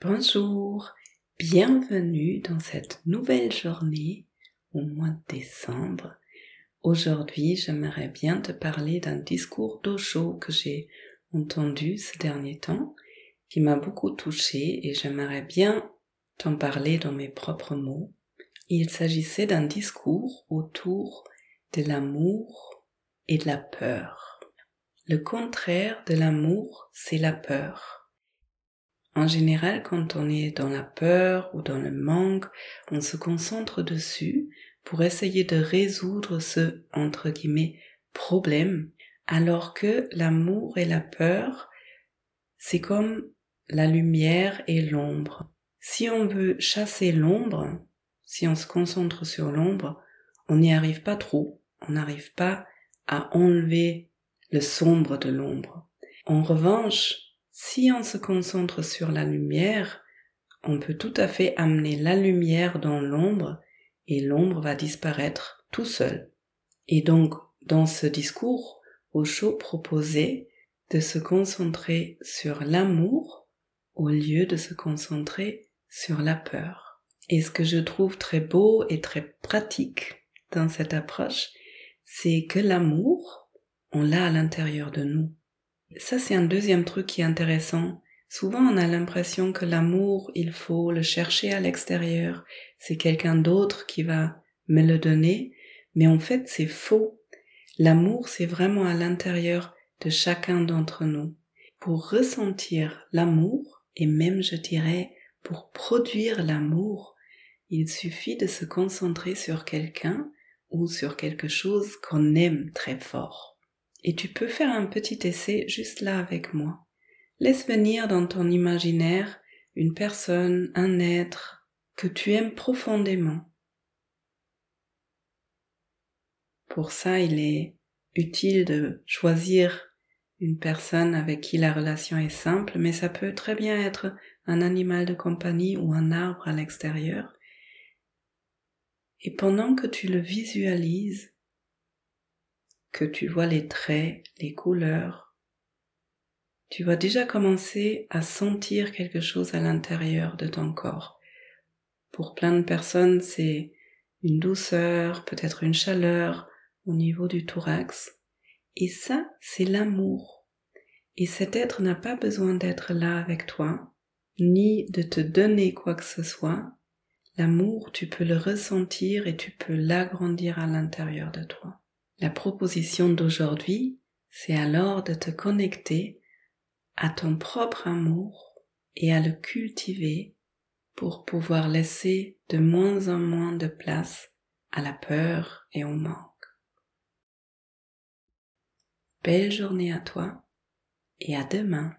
Bonjour, bienvenue dans cette nouvelle journée au mois de décembre. Aujourd'hui, j'aimerais bien te parler d'un discours d'Osho que j'ai entendu ces derniers temps, qui m'a beaucoup touché et j'aimerais bien t'en parler dans mes propres mots. Il s'agissait d'un discours autour de l'amour et de la peur. Le contraire de l'amour, c'est la peur. En général, quand on est dans la peur ou dans le manque, on se concentre dessus pour essayer de résoudre ce, entre guillemets, problème, alors que l'amour et la peur, c'est comme la lumière et l'ombre. Si on veut chasser l'ombre, si on se concentre sur l'ombre, on n'y arrive pas trop, on n'arrive pas à enlever le sombre de l'ombre. En revanche, si on se concentre sur la lumière, on peut tout à fait amener la lumière dans l'ombre et l'ombre va disparaître tout seul. Et donc, dans ce discours, Osho proposait de se concentrer sur l'amour au lieu de se concentrer sur la peur. Et ce que je trouve très beau et très pratique dans cette approche, c'est que l'amour, on l'a à l'intérieur de nous. Ça, c'est un deuxième truc qui est intéressant. Souvent, on a l'impression que l'amour, il faut le chercher à l'extérieur. C'est quelqu'un d'autre qui va me le donner. Mais en fait, c'est faux. L'amour, c'est vraiment à l'intérieur de chacun d'entre nous. Pour ressentir l'amour, et même, je dirais, pour produire l'amour, il suffit de se concentrer sur quelqu'un ou sur quelque chose qu'on aime très fort. Et tu peux faire un petit essai juste là avec moi. Laisse venir dans ton imaginaire une personne, un être que tu aimes profondément. Pour ça, il est utile de choisir une personne avec qui la relation est simple, mais ça peut très bien être un animal de compagnie ou un arbre à l'extérieur. Et pendant que tu le visualises, que tu vois les traits, les couleurs, tu vas déjà commencer à sentir quelque chose à l'intérieur de ton corps. Pour plein de personnes, c'est une douceur, peut-être une chaleur au niveau du thorax. Et ça, c'est l'amour. Et cet être n'a pas besoin d'être là avec toi, ni de te donner quoi que ce soit. L'amour, tu peux le ressentir et tu peux l'agrandir à l'intérieur de toi. La proposition d'aujourd'hui, c'est alors de te connecter à ton propre amour et à le cultiver pour pouvoir laisser de moins en moins de place à la peur et au manque. Belle journée à toi et à demain.